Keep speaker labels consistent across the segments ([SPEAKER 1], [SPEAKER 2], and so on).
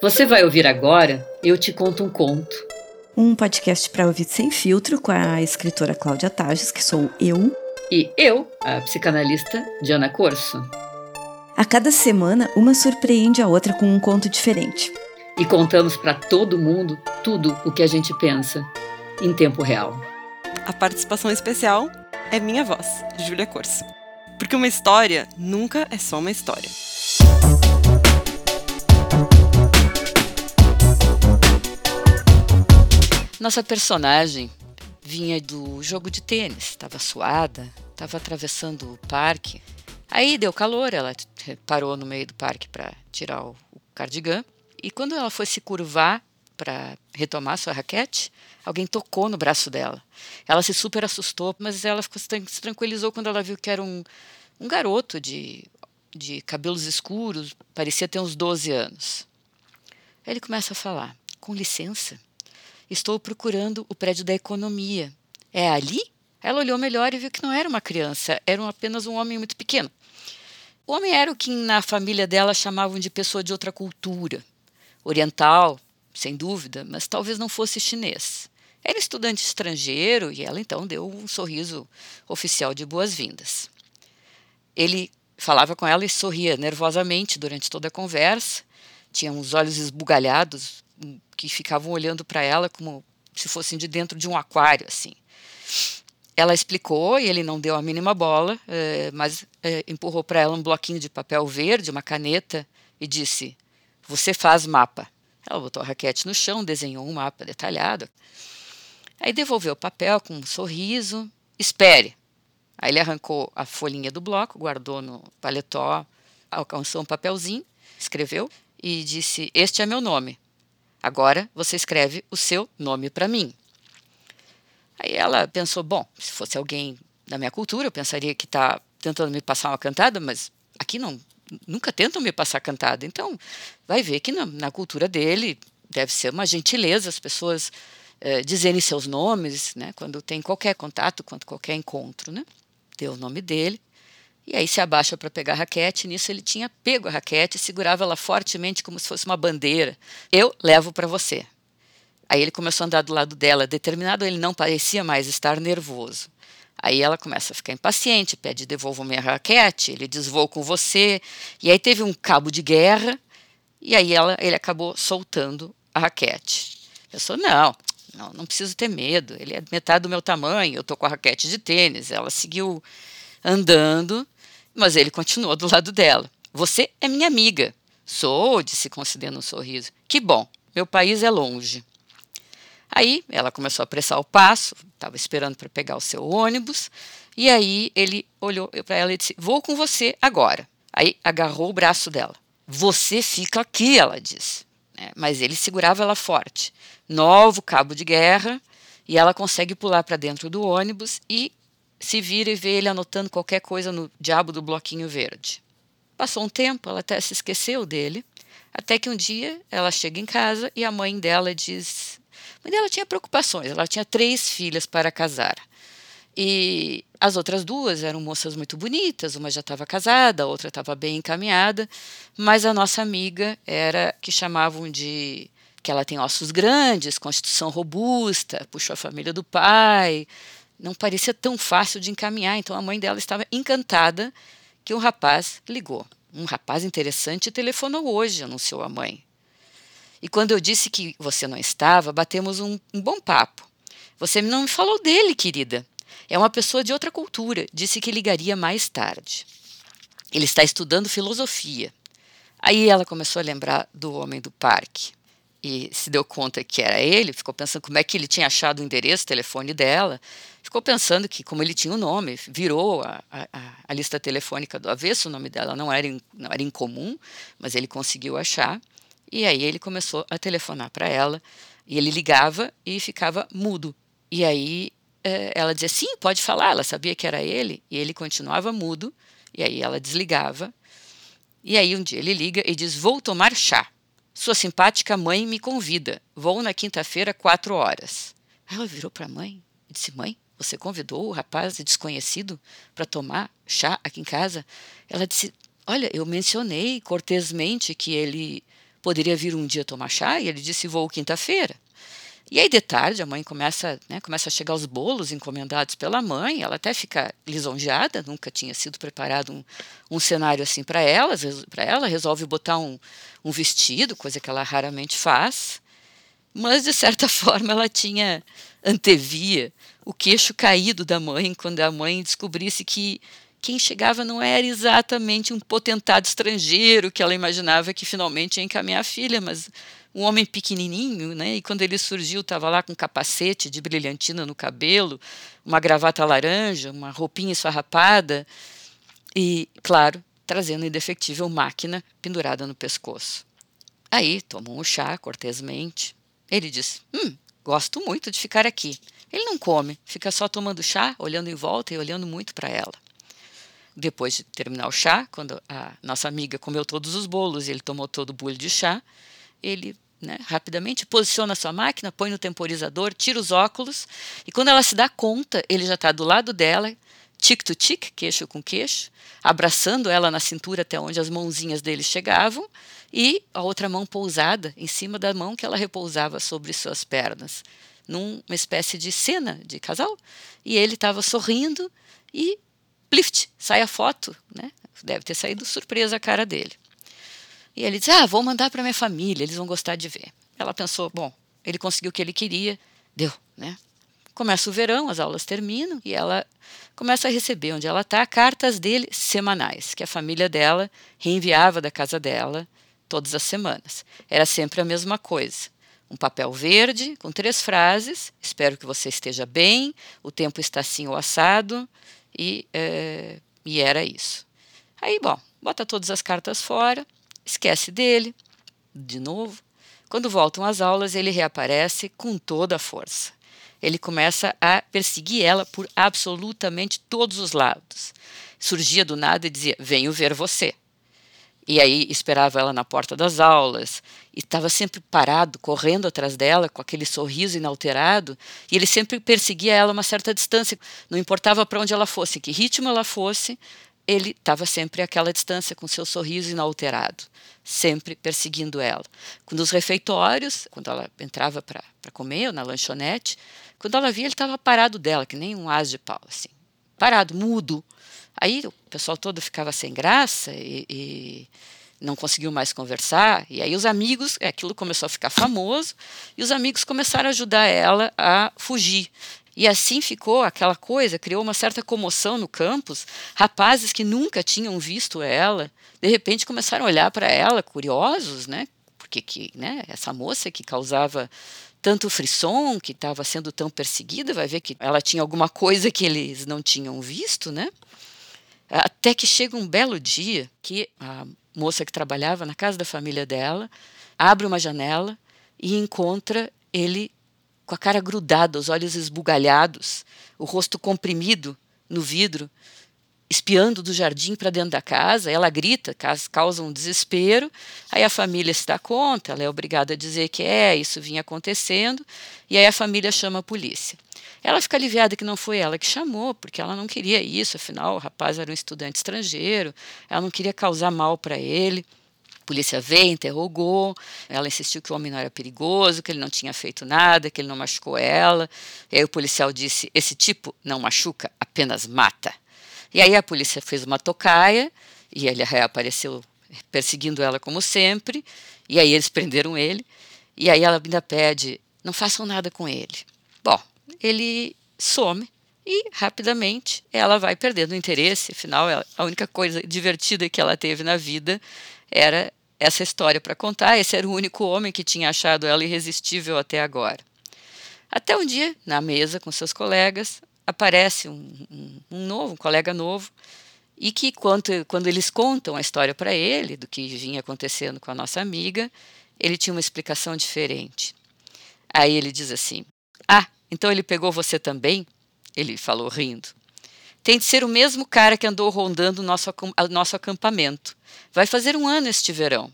[SPEAKER 1] Você vai ouvir agora Eu Te Conto um Conto.
[SPEAKER 2] Um podcast para ouvir sem filtro com a escritora Cláudia Tages, que sou eu.
[SPEAKER 1] E eu, a psicanalista Diana Corso.
[SPEAKER 2] A cada semana, uma surpreende a outra com um conto diferente.
[SPEAKER 1] E contamos para todo mundo tudo o que a gente pensa, em tempo real.
[SPEAKER 3] A participação especial é minha voz, Júlia Corso. Porque uma história nunca é só uma história.
[SPEAKER 1] Nossa personagem vinha do jogo de tênis, estava suada, estava atravessando o parque. Aí deu calor, ela parou no meio do parque para tirar o cardigan. E quando ela foi se curvar para retomar sua raquete, alguém tocou no braço dela. Ela se super assustou, mas ela ficou, se tranquilizou quando ela viu que era um, um garoto de, de cabelos escuros, parecia ter uns 12 anos. Aí ele começa a falar: Com licença, Estou procurando o prédio da economia. É ali? Ela olhou melhor e viu que não era uma criança, era apenas um homem muito pequeno. O homem era o que na família dela chamavam de pessoa de outra cultura. Oriental, sem dúvida, mas talvez não fosse chinês. Era estudante estrangeiro e ela então deu um sorriso oficial de boas-vindas. Ele falava com ela e sorria nervosamente durante toda a conversa. Tinha uns olhos esbugalhados, que ficavam olhando para ela como se fossem de dentro de um aquário, assim. Ela explicou e ele não deu a mínima bola, eh, mas eh, empurrou para ela um bloquinho de papel verde, uma caneta, e disse: Você faz mapa. Ela botou a raquete no chão, desenhou um mapa detalhado. Aí devolveu o papel com um sorriso. Espere. Aí ele arrancou a folhinha do bloco, guardou no paletó, alcançou um papelzinho, escreveu e disse: Este é meu nome. Agora você escreve o seu nome para mim. Aí ela pensou: bom, se fosse alguém da minha cultura, eu pensaria que está tentando me passar uma cantada, mas aqui não, nunca tentam me passar cantada. Então, vai ver que na, na cultura dele deve ser uma gentileza as pessoas eh, dizerem seus nomes, né, quando tem qualquer contato, quando qualquer encontro, né? Deu o nome dele. E aí se abaixa para pegar a raquete. Nisso ele tinha pego a raquete segurava ela fortemente como se fosse uma bandeira. Eu levo para você. Aí ele começou a andar do lado dela. Determinado, ele não parecia mais estar nervoso. Aí ela começa a ficar impaciente, pede devolva minha raquete, ele diz vou com você. E aí teve um cabo de guerra, e aí ela, ele acabou soltando a raquete. Pensou, não, não, não preciso ter medo, ele é metade do meu tamanho, eu tô com a raquete de tênis. Ela seguiu andando, mas ele continuou do lado dela. Você é minha amiga. Sou, disse concedendo um sorriso. Que bom, meu país é longe. Aí ela começou a apressar o passo, estava esperando para pegar o seu ônibus, e aí ele olhou para ela e disse: Vou com você agora. Aí agarrou o braço dela. Você fica aqui, ela disse. É, mas ele segurava ela forte. Novo cabo de guerra, e ela consegue pular para dentro do ônibus e se vira e vê ele anotando qualquer coisa no diabo do bloquinho verde. Passou um tempo, ela até se esqueceu dele, até que um dia ela chega em casa e a mãe dela diz. A mãe dela tinha preocupações, ela tinha três filhas para casar. E as outras duas eram moças muito bonitas, uma já estava casada, a outra estava bem encaminhada, mas a nossa amiga era que chamavam de que ela tem ossos grandes, constituição robusta, puxou a família do pai, não parecia tão fácil de encaminhar, então a mãe dela estava encantada que um rapaz ligou. Um rapaz interessante telefonou hoje, anunciou a mãe. E quando eu disse que você não estava, batemos um, um bom papo. Você não me falou dele, querida. É uma pessoa de outra cultura. Disse que ligaria mais tarde. Ele está estudando filosofia. Aí ela começou a lembrar do homem do parque e se deu conta que era ele, ficou pensando como é que ele tinha achado o endereço, o telefone dela, ficou pensando que, como ele tinha o um nome, virou a, a, a, lista telefônica do avesso, o nome dela não era, in, não era incomum, mas ele conseguiu achar, e aí ele começou a telefonar para ela, e ele ligava e ficava mudo. E aí é, ela dizia, sim, pode falar, ela sabia que era ele, e ele continuava mudo, e aí ela desligava, e aí um dia ele liga e diz, vou tomar chá. Sua simpática mãe me convida. Vou na quinta-feira, quatro horas. Ela virou para a mãe e disse: Mãe, você convidou o rapaz desconhecido para tomar chá aqui em casa? Ela disse: Olha, eu mencionei cortesmente que ele poderia vir um dia tomar chá e ele disse: Vou quinta-feira. E aí, de tarde, a mãe começa, né, começa a chegar os bolos encomendados pela mãe, ela até fica lisonjeada, nunca tinha sido preparado um, um cenário assim para ela, para ela, resolve botar um, um vestido, coisa que ela raramente faz, mas de certa forma ela tinha antevia o queixo caído da mãe quando a mãe descobrisse que quem chegava não era exatamente um potentado estrangeiro que ela imaginava que finalmente ia encaminhar a filha, mas um homem pequenininho, né? E quando ele surgiu, estava lá com um capacete de brilhantina no cabelo, uma gravata laranja, uma roupinha esfarrapada e, claro, trazendo a indefectível máquina pendurada no pescoço. Aí tomou um chá cortesmente. Ele disse: Hum, gosto muito de ficar aqui. Ele não come, fica só tomando chá, olhando em volta e olhando muito para ela. Depois de terminar o chá, quando a nossa amiga comeu todos os bolos e ele tomou todo o bule de chá, ele né, rapidamente posiciona a sua máquina, põe no temporizador, tira os óculos e quando ela se dá conta, ele já está do lado dela, tic to tic, queixo com queixo, abraçando ela na cintura até onde as mãozinhas dele chegavam e a outra mão pousada em cima da mão que ela repousava sobre suas pernas, numa espécie de cena de casal. E ele estava sorrindo e plift, sai a foto, né? Deve ter saído surpresa a cara dele. E ele disse: Ah, vou mandar para minha família, eles vão gostar de ver. Ela pensou: Bom, ele conseguiu o que ele queria, deu, né? Começa o verão, as aulas terminam e ela começa a receber, onde ela está, cartas dele semanais, que a família dela reenviava da casa dela todas as semanas. Era sempre a mesma coisa. Um papel verde com três frases: Espero que você esteja bem, o tempo está assim ou assado, e, é, e era isso. Aí, bom, bota todas as cartas fora, esquece dele, de novo. Quando voltam às aulas, ele reaparece com toda a força. Ele começa a perseguir ela por absolutamente todos os lados. Surgia do nada e dizia: Venho ver você. E aí esperava ela na porta das aulas e estava sempre parado, correndo atrás dela com aquele sorriso inalterado. E ele sempre perseguia ela a uma certa distância, não importava para onde ela fosse, que ritmo ela fosse, ele estava sempre àquela distância com seu sorriso inalterado, sempre perseguindo ela. Nos refeitórios, quando ela entrava para comer, ou na lanchonete, quando ela via, ele estava parado dela, que nem um as de pau, assim, parado, mudo. Aí o pessoal todo ficava sem graça e, e não conseguiu mais conversar. E aí os amigos, é, aquilo começou a ficar famoso, e os amigos começaram a ajudar ela a fugir. E assim ficou aquela coisa, criou uma certa comoção no campus. Rapazes que nunca tinham visto ela, de repente começaram a olhar para ela, curiosos, né? Porque que, né, essa moça que causava tanto frisson, que estava sendo tão perseguida, vai ver que ela tinha alguma coisa que eles não tinham visto, né? Até que chega um belo dia que a moça que trabalhava na casa da família dela abre uma janela e encontra ele com a cara grudada, os olhos esbugalhados, o rosto comprimido no vidro, espiando do jardim para dentro da casa. Ela grita, causa um desespero. Aí a família se dá conta, ela é obrigada a dizer que é, isso vinha acontecendo, e aí a família chama a polícia. Ela fica aliviada que não foi ela que chamou, porque ela não queria isso, afinal o rapaz era um estudante estrangeiro, ela não queria causar mal para ele. Polícia veio, interrogou, ela insistiu que o homem não era perigoso, que ele não tinha feito nada, que ele não machucou ela. E aí o policial disse: Esse tipo não machuca, apenas mata. E aí a polícia fez uma tocaia e ele reapareceu perseguindo ela como sempre. E aí eles prenderam ele. E aí ela ainda pede: Não façam nada com ele. Bom, ele some e rapidamente ela vai perdendo o interesse. Afinal, a única coisa divertida que ela teve na vida era essa história para contar. Esse era o único homem que tinha achado ela irresistível até agora. Até um dia, na mesa com seus colegas, aparece um, um, novo, um colega novo, e que quando, quando eles contam a história para ele, do que vinha acontecendo com a nossa amiga, ele tinha uma explicação diferente. Aí ele diz assim: Ah, então ele pegou você também? Ele falou rindo. Tem de ser o mesmo cara que andou rondando o nosso, nosso acampamento. Vai fazer um ano este verão.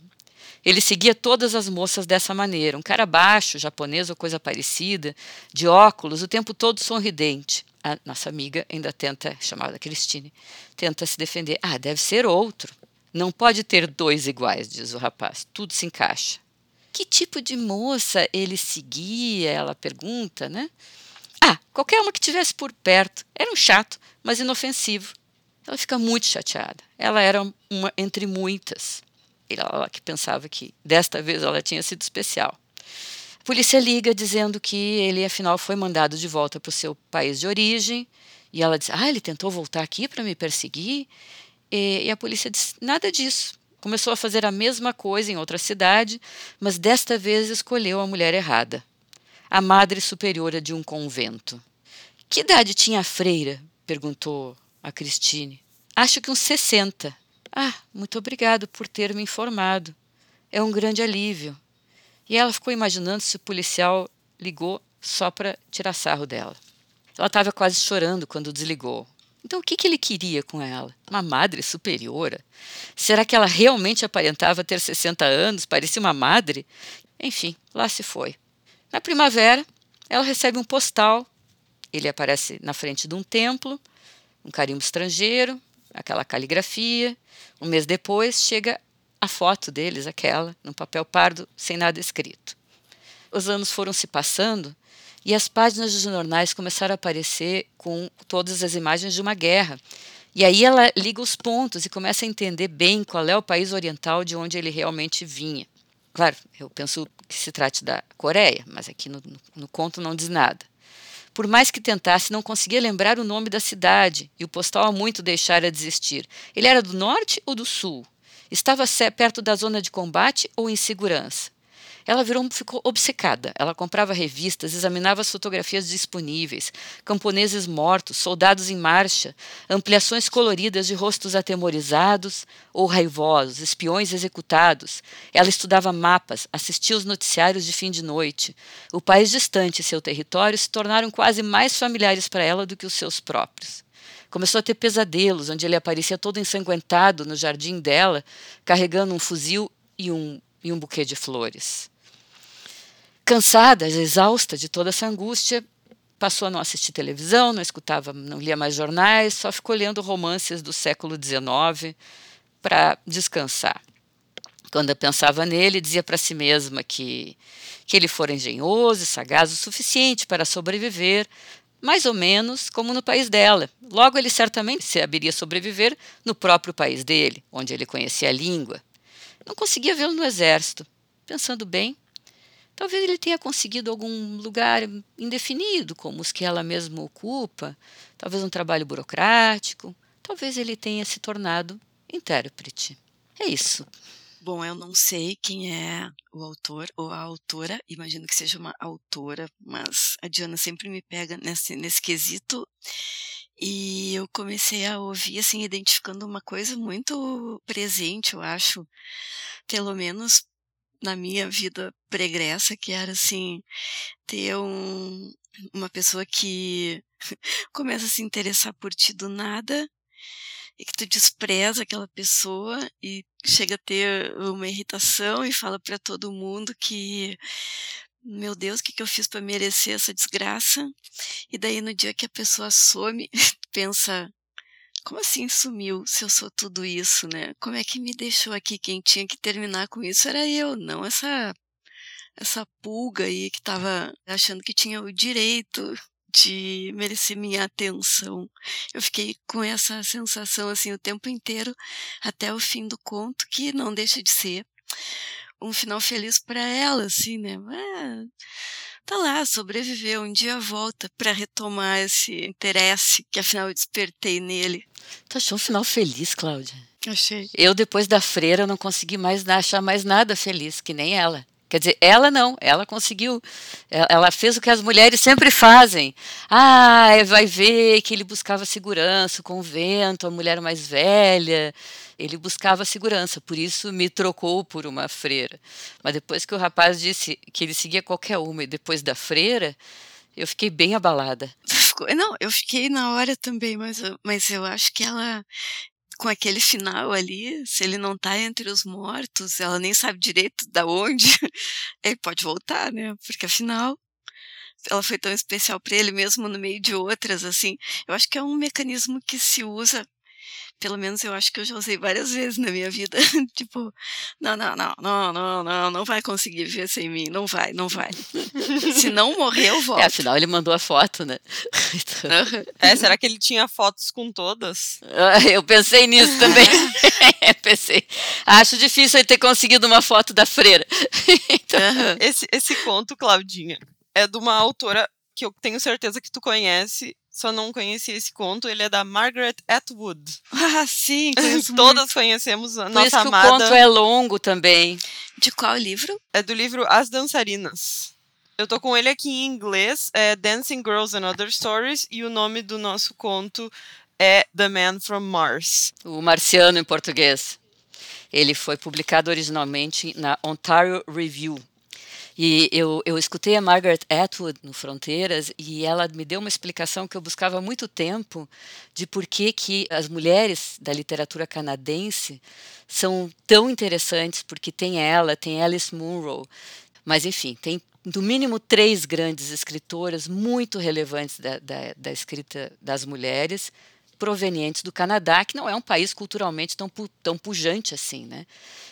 [SPEAKER 1] Ele seguia todas as moças dessa maneira, um cara baixo, japonês ou coisa parecida, de óculos, o tempo todo sorridente. A nossa amiga ainda tenta, chamada Christine, tenta se defender. Ah, deve ser outro. Não pode ter dois iguais, diz o rapaz. Tudo se encaixa. Que tipo de moça ele seguia? Ela pergunta, né? Ah, qualquer uma que tivesse por perto. Era um chato, mas inofensivo. Ela fica muito chateada. Ela era uma entre muitas. Ela que pensava que desta vez ela tinha sido especial. A polícia liga dizendo que ele, afinal, foi mandado de volta para o seu país de origem. E ela diz: Ah, ele tentou voltar aqui para me perseguir? E, e a polícia diz: Nada disso. Começou a fazer a mesma coisa em outra cidade, mas desta vez escolheu a mulher errada a madre superiora de um convento. Que idade tinha a freira? perguntou a Cristine. Acho que uns 60. Ah, muito obrigado por ter me informado. É um grande alívio. E ela ficou imaginando se o policial ligou só para tirar sarro dela. Ela estava quase chorando quando desligou. Então, o que, que ele queria com ela? Uma madre superiora? Será que ela realmente aparentava ter 60 anos? Parecia uma madre? Enfim, lá se foi. Na primavera, ela recebe um postal. Ele aparece na frente de um templo, um carimbo estrangeiro, aquela caligrafia. Um mês depois, chega a foto deles, aquela, num papel pardo, sem nada escrito. Os anos foram se passando e as páginas dos jornais começaram a aparecer com todas as imagens de uma guerra. E aí ela liga os pontos e começa a entender bem qual é o país oriental de onde ele realmente vinha. Claro, eu penso que se trate da Coreia, mas aqui no, no, conto não diz nada. Por mais que tentasse, não conseguia lembrar o nome da cidade e o postal há muito deixara de existir. Ele era do norte ou do sul? Estava perto da zona de combate ou em segurança? Ela virou, ficou obcecada. Ela comprava revistas, examinava as fotografias disponíveis, camponeses mortos, soldados em marcha, ampliações coloridas de rostos atemorizados ou raivosos, espiões executados. Ela estudava mapas, assistia os noticiários de fim de noite. O país distante e seu território se tornaram quase mais familiares para ela do que os seus próprios. Começou a ter pesadelos, onde ele aparecia todo ensanguentado no jardim dela, carregando um fuzil e um, e um buquê de flores. Cansada, exausta de toda essa angústia, passou a não assistir televisão, não escutava, não lia mais jornais, só ficou lendo romances do século XIX para descansar. Quando pensava nele, dizia para si mesma que, que ele fora engenhoso e sagaz o suficiente para sobreviver, mais ou menos como no país dela. Logo, ele certamente saberia sobreviver no próprio país dele, onde ele conhecia a língua. Não conseguia vê-lo no exército. Pensando bem, Talvez ele tenha conseguido algum lugar indefinido, como os que ela mesma ocupa, talvez um trabalho burocrático, talvez ele tenha se tornado intérprete. É isso.
[SPEAKER 4] Bom, eu não sei quem é o autor ou a autora, imagino que seja uma autora, mas a Diana sempre me pega nesse, nesse quesito. E eu comecei a ouvir, assim, identificando uma coisa muito presente, eu acho, pelo menos na minha vida pregressa, que era assim, ter um, uma pessoa que começa a se interessar por ti do nada e que tu despreza aquela pessoa e chega a ter uma irritação e fala para todo mundo que meu Deus, o que, que eu fiz para merecer essa desgraça? E daí no dia que a pessoa some, pensa, como assim sumiu se eu sou tudo isso, né? Como é que me deixou aqui? Quem tinha que terminar com isso era eu, não essa essa pulga aí que estava achando que tinha o direito de merecer minha atenção. Eu fiquei com essa sensação assim o tempo inteiro até o fim do conto, que não deixa de ser um final feliz para ela, assim, né? É, tá lá, sobreviveu, um dia volta para retomar esse interesse que afinal eu despertei nele.
[SPEAKER 1] Tu achou um final feliz, Cláudia?
[SPEAKER 4] Achei.
[SPEAKER 1] Eu, depois da freira, não consegui mais achar mais nada feliz, que nem ela. Quer dizer, ela não, ela conseguiu, ela fez o que as mulheres sempre fazem. Ah, vai ver que ele buscava segurança, o convento, a mulher mais velha, ele buscava segurança, por isso me trocou por uma freira. Mas depois que o rapaz disse que ele seguia qualquer uma e depois da freira, eu fiquei bem abalada.
[SPEAKER 4] Não, eu fiquei na hora também, mas, mas eu acho que ela com aquele final ali, se ele não tá entre os mortos, ela nem sabe direito da onde, ele pode voltar, né? Porque afinal ela foi tão especial para ele mesmo no meio de outras assim. Eu acho que é um mecanismo que se usa pelo menos eu acho que eu já usei várias vezes na minha vida. tipo, não, não, não, não, não, não, não vai conseguir viver sem mim. Não vai, não vai. Se não morrer, eu volto.
[SPEAKER 1] É, afinal, ele mandou a foto, né?
[SPEAKER 3] Então... É, será que ele tinha fotos com todas?
[SPEAKER 1] Ah, eu pensei nisso também. pensei. Acho difícil ele ter conseguido uma foto da freira.
[SPEAKER 3] então... esse, esse conto, Claudinha, é de uma autora que eu tenho certeza que tu conhece, só não conheci esse conto. Ele é da Margaret Atwood.
[SPEAKER 4] Ah, sim,
[SPEAKER 3] Todas conhecemos a
[SPEAKER 1] Por
[SPEAKER 3] nossa
[SPEAKER 1] isso que
[SPEAKER 3] amada.
[SPEAKER 1] o conto é longo também.
[SPEAKER 4] De qual livro?
[SPEAKER 3] É do livro As Dançarinas. Eu tô com ele aqui em inglês, é Dancing Girls and Other Stories, e o nome do nosso conto é The Man from Mars.
[SPEAKER 1] O Marciano em português. Ele foi publicado originalmente na Ontario Review. E eu, eu escutei a Margaret Atwood no Fronteiras e ela me deu uma explicação que eu buscava há muito tempo de por que, que as mulheres da literatura canadense são tão interessantes, porque tem ela, tem Alice Munro, mas enfim, tem no mínimo três grandes escritoras muito relevantes da, da, da escrita das mulheres, provenientes do Canadá, que não é um país culturalmente tão, tão pujante assim. Né?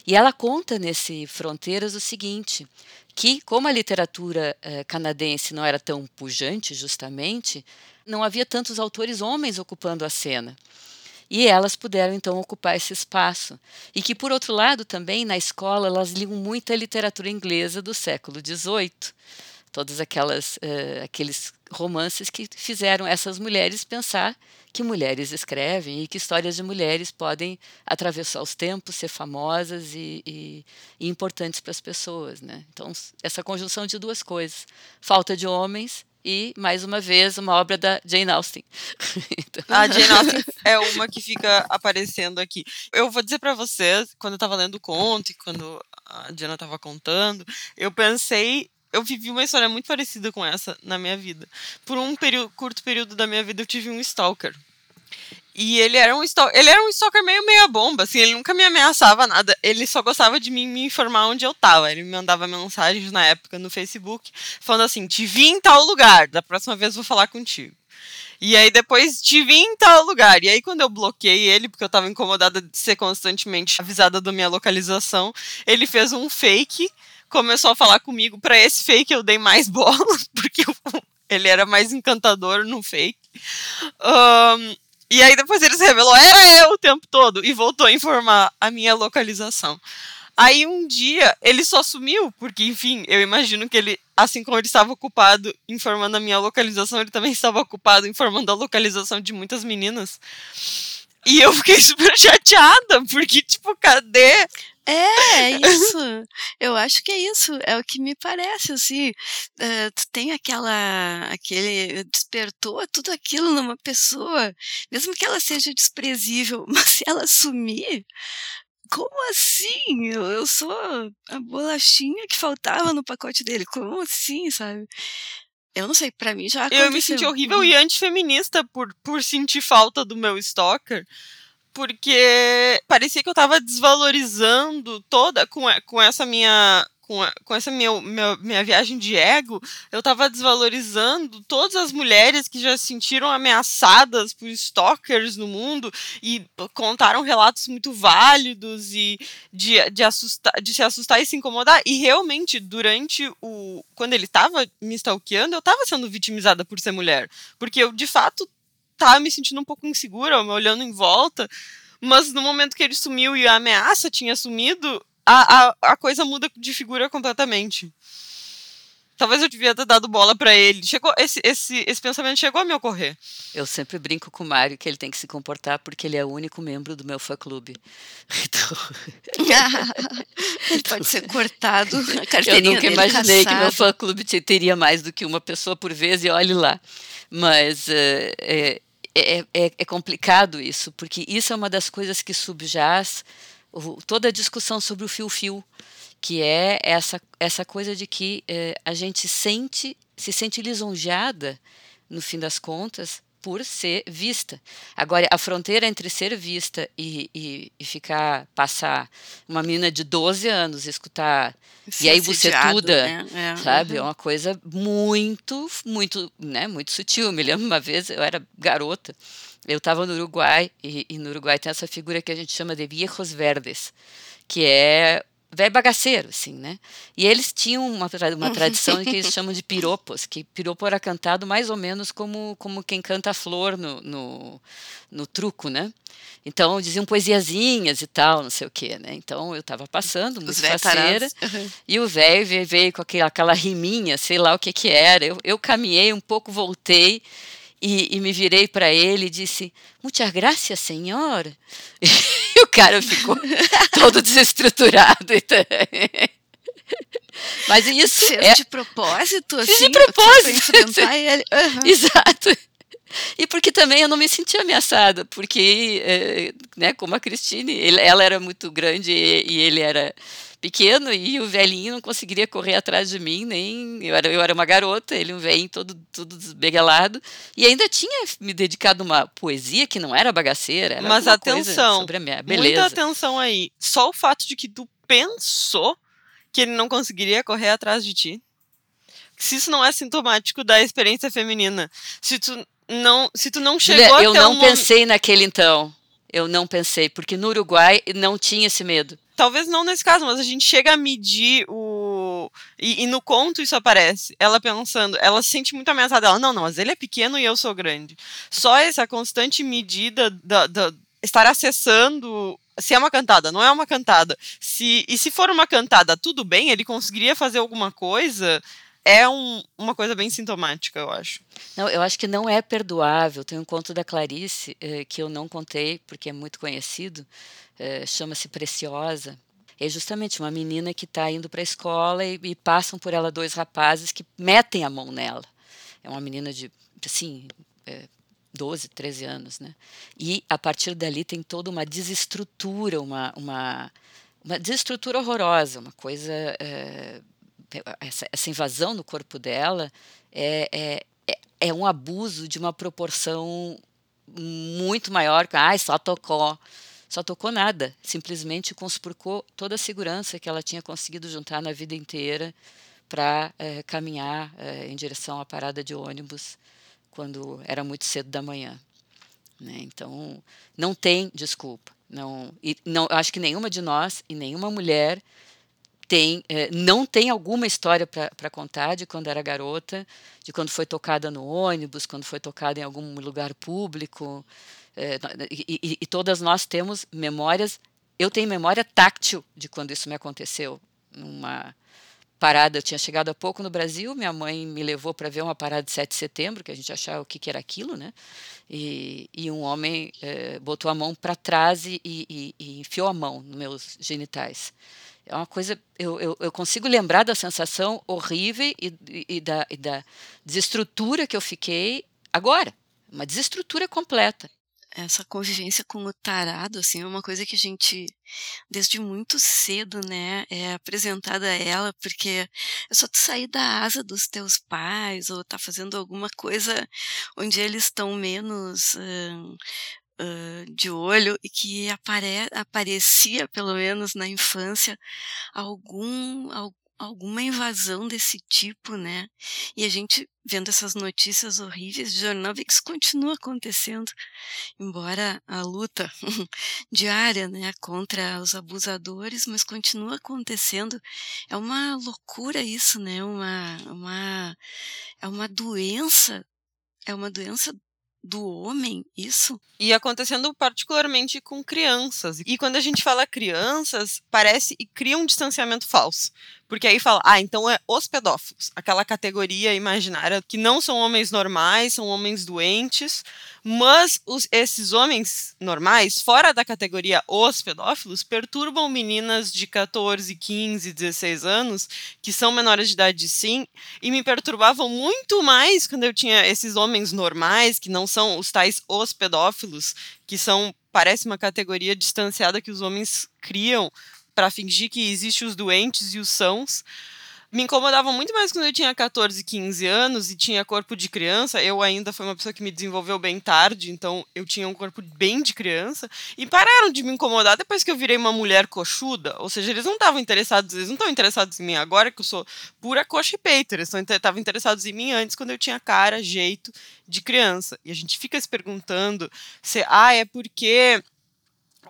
[SPEAKER 1] E ela conta nesse Fronteiras o seguinte, que como a literatura eh, canadense não era tão pujante, justamente, não havia tantos autores homens ocupando a cena. E elas puderam então ocupar esse espaço. E que, por outro lado, também na escola elas liam muita literatura inglesa do século XVIII. Todos aquelas, uh, aqueles romances que fizeram essas mulheres pensar que mulheres escrevem e que histórias de mulheres podem atravessar os tempos, ser famosas e, e, e importantes para as pessoas. Né? Então, essa conjunção de duas coisas: falta de homens e, mais uma vez, uma obra da Jane Austen.
[SPEAKER 3] então... A Jane Austen é uma que fica aparecendo aqui. Eu vou dizer para vocês, quando eu estava lendo o conto e quando a Diana estava contando, eu pensei eu vivi uma história muito parecida com essa na minha vida. Por um período, curto período da minha vida, eu tive um stalker. E ele era um stalker, ele era um stalker meio meia bomba, assim, ele nunca me ameaçava nada. Ele só gostava de mim me informar onde eu tava. Ele me mandava mensagens na época no Facebook, falando assim: "Te vi em tal lugar, da próxima vez vou falar contigo". E aí depois te vi em tal lugar. E aí quando eu bloqueei ele, porque eu tava incomodada de ser constantemente avisada da minha localização, ele fez um fake começou a falar comigo. Para esse fake eu dei mais bola, porque ele era mais encantador no fake. Um, e aí depois ele se revelou, era eu o tempo todo, e voltou a informar a minha localização. Aí um dia ele só sumiu, porque enfim, eu imagino que ele, assim como ele estava ocupado informando a minha localização, ele também estava ocupado informando a localização de muitas meninas. E eu fiquei super chateada, porque, tipo, cadê
[SPEAKER 4] é, é isso. Eu acho que é isso. É o que me parece, assim. Uh, tu tem aquela. aquele. despertou tudo aquilo numa pessoa, mesmo que ela seja desprezível, mas se ela sumir. Como assim? Eu, eu sou a bolachinha que faltava no pacote dele. Como assim, sabe? Eu não sei, para mim já aconteceu.
[SPEAKER 3] Eu me senti horrível e antifeminista por, por sentir falta do meu stalker porque parecia que eu tava desvalorizando toda com, com essa minha com, com essa minha, minha, minha, viagem de ego, eu tava desvalorizando todas as mulheres que já se sentiram ameaçadas por stalkers no mundo e contaram relatos muito válidos e de, de, assustar, de se assustar e se incomodar. E realmente, durante o. Quando ele tava me stalkeando, eu tava sendo vitimizada por ser mulher. Porque eu, de fato, tava me sentindo um pouco insegura, me olhando em volta. Mas no momento que ele sumiu e a ameaça tinha sumido, a, a, a coisa muda de figura completamente. Talvez eu devia ter dado bola para ele. Chegou esse, esse, esse pensamento chegou a me ocorrer.
[SPEAKER 1] Eu sempre brinco com o Mário que ele tem que se comportar porque ele é o único membro do meu fã clube.
[SPEAKER 4] Então... ele pode ser cortado.
[SPEAKER 1] eu nunca imaginei que meu fã clube teria mais do que uma pessoa por vez e olhe lá. Mas uh, é, é, é, complicado isso, porque isso é uma das coisas que subjaz toda a discussão sobre o fio-fio, que é essa, essa coisa de que é, a gente sente, se sente lisonjeada, no fim das contas, por ser vista. Agora, a fronteira entre ser vista e, e, e ficar, passar uma menina de 12 anos escutar e aí você tudo, né? é, sabe? Uhum. É uma coisa muito, muito, né, muito sutil. Me lembro uma vez, eu era garota, Eu estava no Uruguai, e, e, no Uruguai tem essa figura que a gente chama de viejos verdes, que é velho bagaceiro, assim, né? E eles tinham uma, uma tradição que eles chamam de piropos, que piropo era cantado mais ou menos como, como quem canta flor no, no, no truco, né? Então diziam poesiazinhas e tal, não sei o quê, né? Então eu estava passando, muito faceira, uhum. e o velho veio, veio com aquela, aquela riminha, sei lá o que que era. Eu, eu caminhei um pouco, voltei, e, e, me virei para ele e disse: Muitas graças, senhor. O cara ficou todo desestruturado. Mas isso.
[SPEAKER 4] Fez
[SPEAKER 1] é...
[SPEAKER 4] de propósito,
[SPEAKER 1] Fiz
[SPEAKER 4] assim?
[SPEAKER 1] de propósito.
[SPEAKER 4] enfrentar ele. Uhum.
[SPEAKER 1] Exato. E porque também eu não me sentia ameaçada, porque, é, né, como a Cristine, ele, ela era muito grande e, e ele era pequeno e o velhinho não conseguiria correr atrás de mim, nem eu era, eu era uma garota, ele um velhinho todo, todo desbegalado, e ainda tinha me dedicado uma poesia que não era bagaceira, era
[SPEAKER 3] Mas atenção,
[SPEAKER 1] sobre a minha beleza.
[SPEAKER 3] muita atenção aí, só o fato de que tu pensou que ele não conseguiria correr atrás de ti, se isso não é sintomático da experiência feminina, se tu não, se tu não chegou
[SPEAKER 1] eu não
[SPEAKER 3] um
[SPEAKER 1] pensei naquele então, eu não pensei, porque no Uruguai não tinha esse medo
[SPEAKER 3] talvez não nesse caso, mas a gente chega a medir o. E, e, no conto isso aparece. Ela pensando, ela se sente muito ameaçada. Ela, não, não, mas ele é pequeno e eu sou grande. Só essa constante medida da, da estar acessando. Se é uma cantada, não é uma cantada. Se, e se for uma cantada, tudo bem, ele conseguiria fazer alguma coisa é um, uma coisa bem sintomática, eu acho.
[SPEAKER 1] Não, eu acho que não é perdoável. Tem um conto da Clarice eh, que eu não contei porque é muito conhecido, eh, chama-se Preciosa. É justamente uma menina que está indo para a escola e, e, passam por ela dois rapazes que metem a mão nela. É uma menina de, assim, é, 12, 13 anos, né? E a partir dali tem toda uma desestrutura, uma, uma, uma desestrutura horrorosa, uma coisa. É, essa, essa, invasão no corpo dela é, é, é, é um abuso de uma proporção muito maior. Ah, só tocou só tocou nada, simplesmente conspurcou toda a segurança que ela tinha conseguido juntar na vida inteira para é, eh, caminhar é, em direção à parada de ônibus quando era muito cedo da manhã. Né? Então, não tem desculpa. Não, e não, acho que nenhuma de nós e nenhuma mulher tem, é, não tem alguma história para contar de quando era garota, de quando foi tocada no ônibus, quando foi tocada em algum lugar público. É, e, e, e, todas nós temos memórias. Eu tenho memória táctil de quando isso me aconteceu. Numa parada, eu tinha chegado há pouco no Brasil, minha mãe me levou para ver uma parada de 7 de setembro, que a gente achava o que, que era aquilo, né? E, e um homem é, botou a mão para trás e, e, enfiou a mão nos meus genitais. É uma coisa. Eu, eu, eu consigo lembrar da sensação horrível e, da, e da desestrutura que eu fiquei agora. Uma desestrutura completa
[SPEAKER 4] essa convivência com o tarado, assim, é uma coisa que a gente, desde muito cedo, né, é apresentada a ela, porque é só tu sair da asa dos teus pais, ou tá fazendo alguma coisa onde eles estão menos uh, uh, de olho, e que apare aparecia, pelo menos na infância, algum, algum alguma invasão desse tipo, né? E a gente vendo essas notícias horríveis de jornal vê que isso continua acontecendo, embora a luta diária, né, contra os abusadores, mas continua acontecendo. É uma loucura isso, né? Uma, uma é uma doença, é uma doença do homem, isso?
[SPEAKER 3] E acontecendo particularmente com crianças. E quando a gente fala crianças, parece e cria um distanciamento falso. Porque aí fala, ah, então é os pedófilos, aquela categoria imaginária que não são homens normais, são homens doentes, mas os, esses homens normais, fora da categoria os pedófilos, perturbam meninas de 14, 15, 16 anos, que são menores de idade sim, e me perturbavam muito mais quando eu tinha esses homens normais, que não são os tais os pedófilos, que são, parece uma categoria distanciada que os homens criam para fingir que existem os doentes e os sãos. Me incomodava muito mais quando eu tinha 14, 15 anos e tinha corpo de criança. Eu ainda fui uma pessoa que me desenvolveu bem tarde, então eu tinha um corpo bem de criança. E pararam de me incomodar depois que eu virei uma mulher coxuda. Ou seja, eles não estavam interessados, eles não estão interessados em mim agora, que eu sou pura coxa e peito. Eles estavam interessados em mim antes, quando eu tinha cara, jeito de criança. E a gente fica se perguntando se, ah, é porque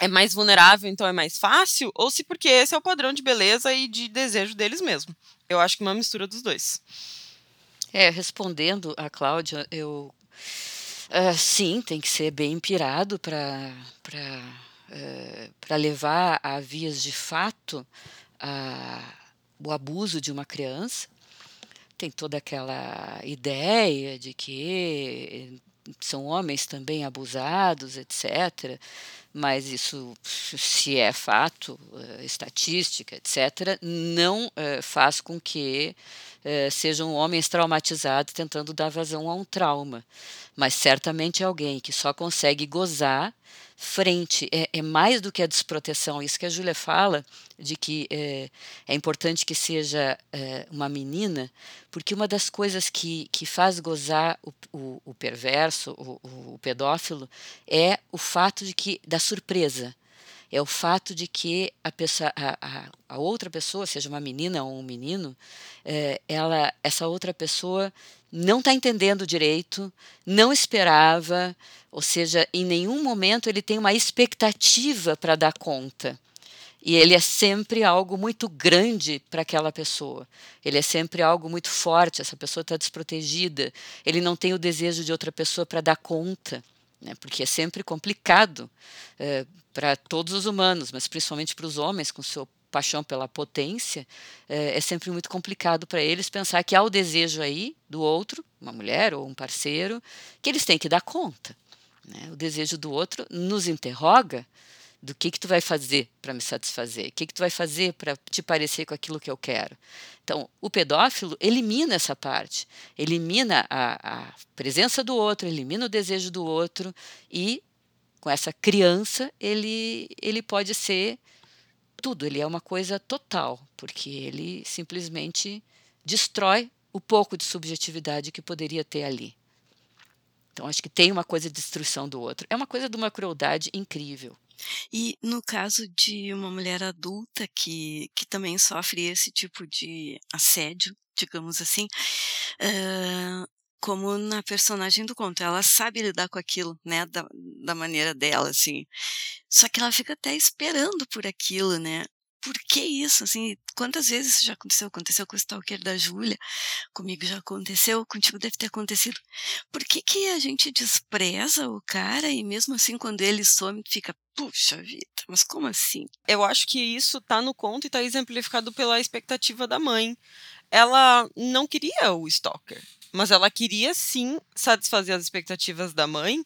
[SPEAKER 3] é mais vulnerável, então é mais fácil, ou se porque esse é o padrão de beleza e de desejo deles mesmo. Eu acho que uma mistura dos dois.
[SPEAKER 1] É, respondendo a Cláudia, eu uh, sim, tem que ser bem empirado para uh, para levar a vias de fato a, o abuso de uma criança. Tem toda aquela ideia de que são homens também abusados, etc. Mas isso, se é fato, uh, estatística, etc., não uh, faz com que uh, sejam homens traumatizados tentando dar vazão a um trauma. Mas certamente alguém que só consegue gozar frente, é, é, mais do que a desproteção. Isso que a Júlia fala, de que é, é importante que seja é, uma menina, porque uma das coisas que, que faz gozar o, o, o perverso, o, o, pedófilo, é o fato de que da surpresa. É o fato de que a, pessoa, a, a, outra pessoa, seja uma menina ou um menino, é, ela, essa outra pessoa não está entendendo direito, não esperava, ou seja, em nenhum momento ele tem uma expectativa para dar conta. E ele é sempre algo muito grande para aquela pessoa. Ele é sempre algo muito forte. Essa pessoa está desprotegida. Ele não tem o desejo de outra pessoa para dar conta, né? porque é sempre complicado é, para todos os humanos, mas principalmente para os homens, com sua paixão pela potência, é, é sempre muito complicado para eles pensar que há o desejo aí do outro, uma mulher ou um parceiro, que eles têm que dar conta. Né? O desejo do outro nos interroga do que que tu vai fazer para me satisfazer, o que que tu vai fazer para te parecer com aquilo que eu quero. Então, o pedófilo elimina essa parte, elimina a, a presença do outro, elimina o desejo do outro e com essa criança ele ele pode ser tudo, ele é uma coisa total, porque ele simplesmente destrói o pouco de subjetividade que poderia ter ali. Então, acho que tem uma coisa de destruição do outro. É uma coisa de uma crueldade incrível.
[SPEAKER 4] E no caso de uma mulher adulta que, que também sofre esse tipo de assédio, digamos assim, uh, como na personagem do conto, ela sabe lidar com aquilo, né, da, da maneira dela, assim. Só que ela fica até esperando por aquilo, né? Por que isso? Assim, quantas vezes isso já aconteceu? Aconteceu com o stalker da Júlia, comigo já aconteceu, contigo deve ter acontecido. Por que, que a gente despreza o cara e mesmo assim quando ele some fica, puxa vida, mas como assim?
[SPEAKER 3] Eu acho que isso tá no conto e tá exemplificado pela expectativa da mãe. Ela não queria o stalker, mas ela queria sim satisfazer as expectativas da mãe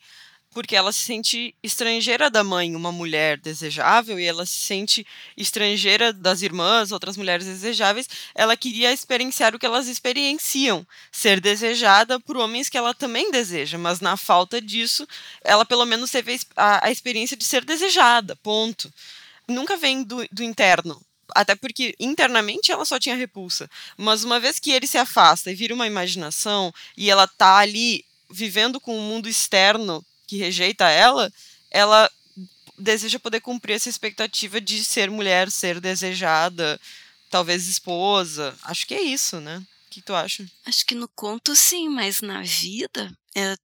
[SPEAKER 3] porque ela se sente estrangeira da mãe, uma mulher desejável, e ela se sente estrangeira das irmãs, outras mulheres desejáveis. Ela queria experienciar o que elas experienciam, ser desejada por homens que ela também deseja, mas na falta disso, ela pelo menos teve a, a experiência de ser desejada, ponto. Nunca vem do, do interno, até porque internamente ela só tinha repulsa. Mas uma vez que ele se afasta e vira uma imaginação e ela tá ali vivendo com o mundo externo que rejeita ela, ela deseja poder cumprir essa expectativa de ser mulher, ser desejada, talvez esposa. Acho que é isso, né? O que tu acha?
[SPEAKER 4] Acho que no conto sim, mas na vida, é,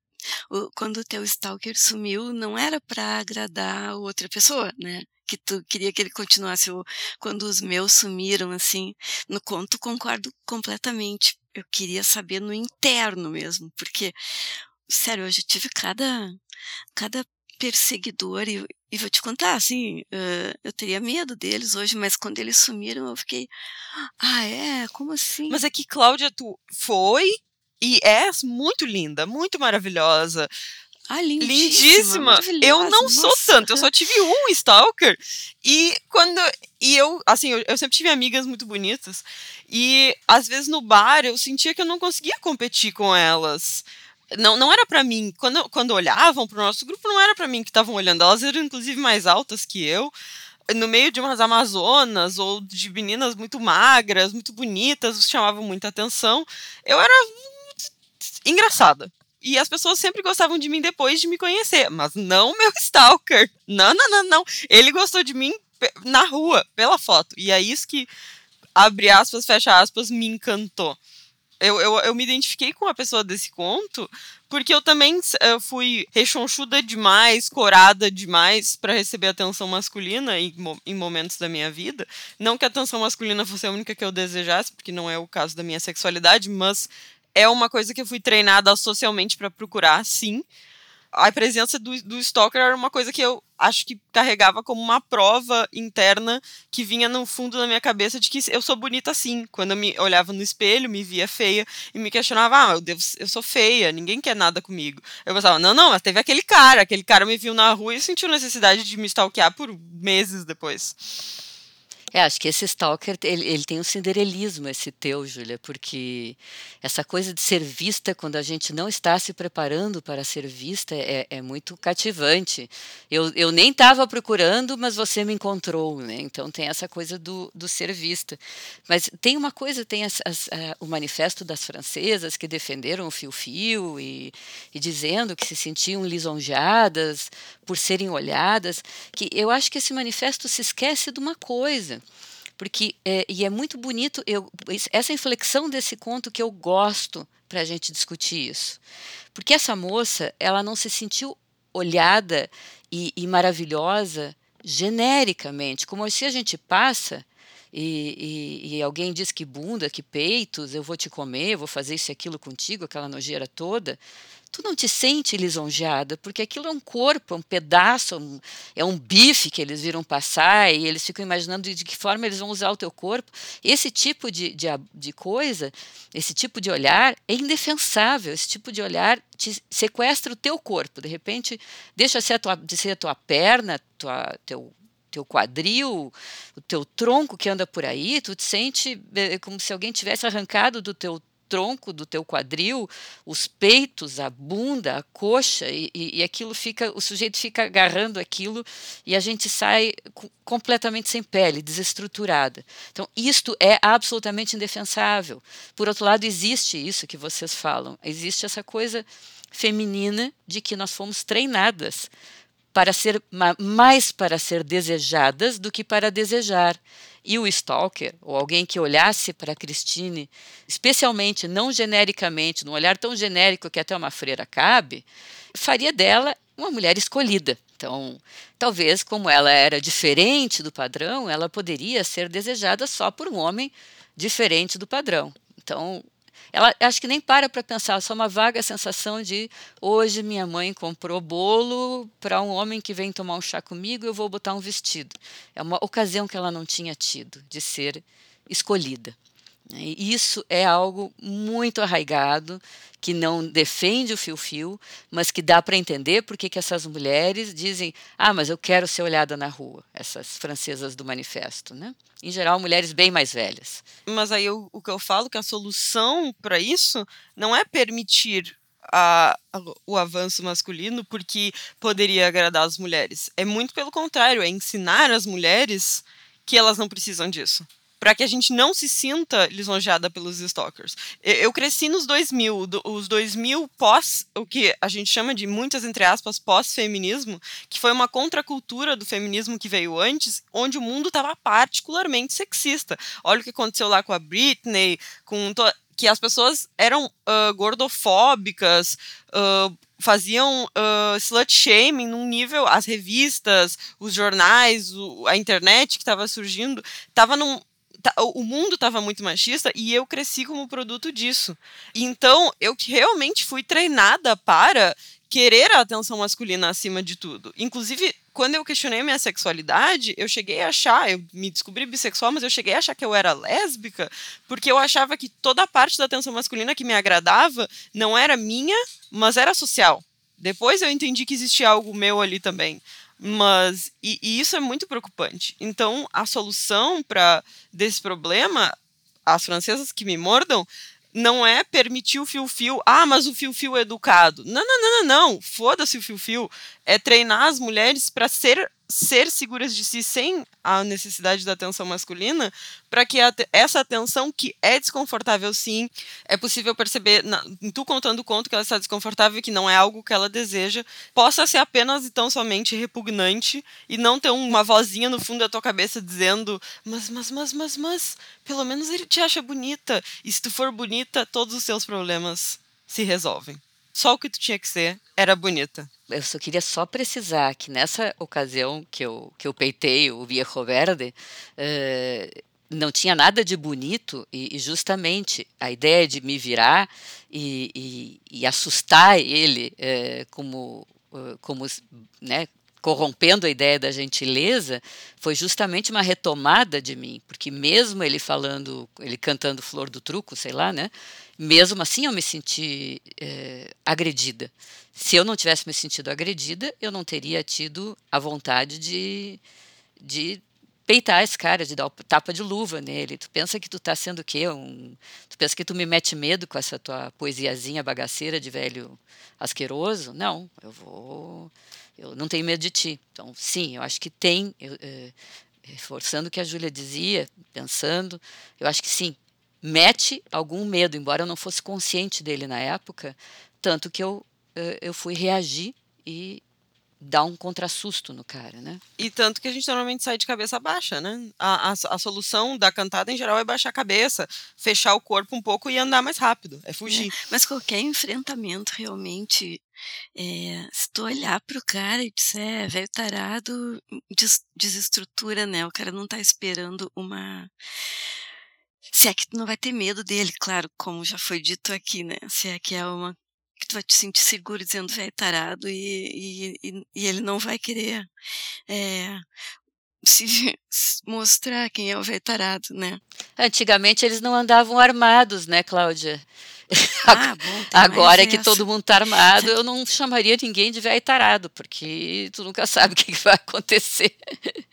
[SPEAKER 4] quando o teu stalker sumiu, não era para agradar outra pessoa, né? Que tu queria que ele continuasse. Quando os meus sumiram, assim, no conto concordo completamente. Eu queria saber no interno mesmo, porque sério, hoje tive cada, cada perseguidor e, e vou te contar, assim, uh, eu teria medo deles hoje, mas quando eles sumiram eu fiquei, ah é, como assim?
[SPEAKER 3] Mas é que Cláudia, tu foi e é muito linda, muito maravilhosa.
[SPEAKER 4] Ah, lindíssima.
[SPEAKER 3] lindíssima. Eu não Nossa. sou tanto, eu só tive um stalker. E quando. E eu, assim, eu, eu, sempre tive amigas muito bonitas. E às vezes no bar eu sentia que eu não conseguia competir com elas não, não era para mim. Quando, quando olhavam pro nosso grupo, não era para mim que estavam olhando. Elas eram, inclusive, mais altas que eu. no meio de umas amazonas ou de meninas muito magras, muito bonitas, chamavam muita atenção. Eu era engraçada. E as pessoas sempre gostavam de mim depois de me conhecer, mas não meu stalker. Não, não, não, não. Ele gostou de mim na rua, pela foto. E é isso que, abre aspas, fecha aspas, me encantou. Eu, eu, eu me identifiquei com a pessoa desse conto porque eu também eu fui rechonchuda demais, corada demais para receber atenção masculina em, em momentos da minha vida. Não que a atenção masculina fosse a única que eu desejasse, porque não é o caso da minha sexualidade, mas é uma coisa que eu fui treinada socialmente para procurar, sim a presença do, do Stalker era uma coisa que eu acho que carregava como uma prova interna que vinha no fundo da minha cabeça de que eu sou bonita assim. Quando eu me olhava no espelho, me via feia e me questionava: ah, eu, devo, eu sou feia, ninguém quer nada comigo. Eu pensava: não, não, mas teve aquele cara, aquele cara me viu na rua e sentiu necessidade de me stalkear por meses depois.
[SPEAKER 1] É, acho que esse stalker, ele, ele tem um cinderelismo, esse teu, Júlia, porque essa coisa de ser vista quando a gente não está se preparando para ser vista é, é muito cativante. Eu, eu nem estava procurando, mas você me encontrou, né? Então tem essa coisa do, do ser vista. Mas tem uma coisa, tem as, as, a, o manifesto das francesas que defenderam o fio-fio e, e dizendo que se sentiam lisonjeadas por serem olhadas, que eu acho que esse manifesto se esquece de uma coisa porque é, e é muito bonito eu, essa inflexão desse conto que eu gosto para a gente discutir isso, porque essa moça ela não se sentiu olhada e, e maravilhosa genericamente, como se a gente passa e, e, e, alguém diz que bunda, que peitos, eu vou te comer, vou fazer isso e aquilo contigo, aquela nojeira toda tu não te sente lisonjeada, porque aquilo é um corpo, é um pedaço, um, é um bife que eles viram passar e eles ficam imaginando de, que forma eles vão usar o teu corpo. Esse tipo de, de, de coisa, esse tipo de olhar é indefensável. Esse tipo de olhar te sequestra o teu corpo. De repente, deixa ser a tua, de ser a tua perna, tua, teu teu quadril, o teu tronco que anda por aí, tu te sente é, como se alguém tivesse arrancado do teu tronco do teu quadril, os peitos, a bunda, a coxa, e, e aquilo fica, o sujeito fica agarrando aquilo e a gente sai completamente sem pele, desestruturada. Então, isto é absolutamente indefensável. Por outro lado, existe isso que vocês falam, existe essa coisa feminina de que nós fomos treinadas para ser mais para ser desejadas do que para desejar. E o stalker, ou alguém que olhasse para Christine, especialmente não genericamente, num olhar tão genérico que até uma freira cabe, faria dela uma mulher escolhida. Então, talvez, como ela era diferente do padrão, ela poderia ser desejada só por um homem diferente do padrão. Então, ela acho que nem para para pensar, só uma vaga sensação de hoje minha mãe comprou bolo para um homem que vem tomar um chá comigo, eu vou botar um vestido. É uma ocasião que ela não tinha tido de ser escolhida. E isso é algo muito arraigado, que não defende o fio-fio, mas que dá para entender porque que essas mulheres dizem: ah, mas eu quero ser olhada na rua, essas francesas do manifesto. Né? Em geral, mulheres bem mais velhas.
[SPEAKER 3] Mas aí eu, o que eu falo que a solução para isso não é permitir a, a, o avanço masculino porque poderia agradar as mulheres. É muito pelo contrário, é ensinar as mulheres que elas não precisam disso para que a gente não se sinta lisonjeada pelos stalkers. Eu cresci nos 2000, os 2000 pós, o que a gente chama de muitas entre aspas pós-feminismo, que foi uma contracultura do feminismo que veio antes, onde o mundo estava particularmente sexista. Olha o que aconteceu lá com a Britney, com que as pessoas eram uh, gordofóbicas, uh, faziam uh, slut shaming num nível, as revistas, os jornais, o, a internet que estava surgindo, estava num, o mundo estava muito machista e eu cresci como produto disso. Então, eu realmente fui treinada para querer a atenção masculina acima de tudo. Inclusive, quando eu questionei a minha sexualidade, eu cheguei a achar, eu me descobri bissexual, mas eu cheguei a achar que eu era lésbica, porque eu achava que toda a parte da atenção masculina que me agradava não era minha, mas era social. Depois eu entendi que existia algo meu ali também. Mas e, e isso é muito preocupante. Então, a solução para desse problema, as francesas que me mordam, não é permitir o fio-fio. Ah, mas o fio-fio é educado. Não, não, não, não, não. Foda-se o fio-fio. É treinar as mulheres para ser ser seguras de si sem a necessidade da atenção masculina, para que a, essa atenção que é desconfortável sim, é possível perceber, na, tu contando o conto que ela está desconfortável e que não é algo que ela deseja, possa ser apenas e tão somente repugnante e não ter uma vozinha no fundo da tua cabeça dizendo, mas, mas, mas, mas, mas, pelo menos ele te acha bonita, e se tu for bonita, todos os seus problemas se resolvem. Só o que tu tinha que ser era bonita.
[SPEAKER 1] Eu só queria só precisar que nessa ocasião que eu, que eu peitei o Viejo Verde, uh, não tinha nada de bonito e, e, justamente a ideia de me virar e, e, e assustar ele uh, como, uh, como né, corrompendo a ideia da gentileza, foi justamente uma retomada de mim, porque mesmo ele falando, ele cantando Flor do Truco, sei lá, né? Mesmo assim eu me senti é, agredida. Se eu não tivesse me sentido agredida, eu não teria tido a vontade de, de peitar esse cara, de dar tapa de luva nele. Tu pensa que tu tá sendo o quê? Um, tu pensa que tu me mete medo com essa tua poesiazinha bagaceira de velho asqueroso? Não, eu vou eu não tenho medo de ti. Então, sim, eu acho que tem, eu, é, reforçando o que a Júlia dizia, pensando, eu acho que sim, mete algum medo, embora eu não fosse consciente dele na época, tanto que eu, é, eu fui reagir e dar um contrassusto no cara, né?
[SPEAKER 3] E tanto que a gente normalmente sai de cabeça baixa, né? A, a, a, solução da cantada em geral é baixar a cabeça, fechar o corpo um pouco e andar mais rápido, é fugir. É,
[SPEAKER 4] mas qualquer enfrentamento realmente é, se tu olhar pro cara e disser, é, velho tarado, des desestrutura, né? O cara não tá esperando uma. Se é que tu não vai ter medo dele, claro, como já foi dito aqui, né? Se é que é uma que tu vai te sentir seguro dizendo velho tarado e, e, e, ele não vai querer é, se mostrar quem é o velho tarado, né?
[SPEAKER 1] Antigamente eles não andavam armados, né, Cláudia?
[SPEAKER 4] Ah, bom,
[SPEAKER 1] Agora que todo mundo está armado, eu não chamaria ninguém de velho tarado, porque tu nunca sabe o que vai acontecer.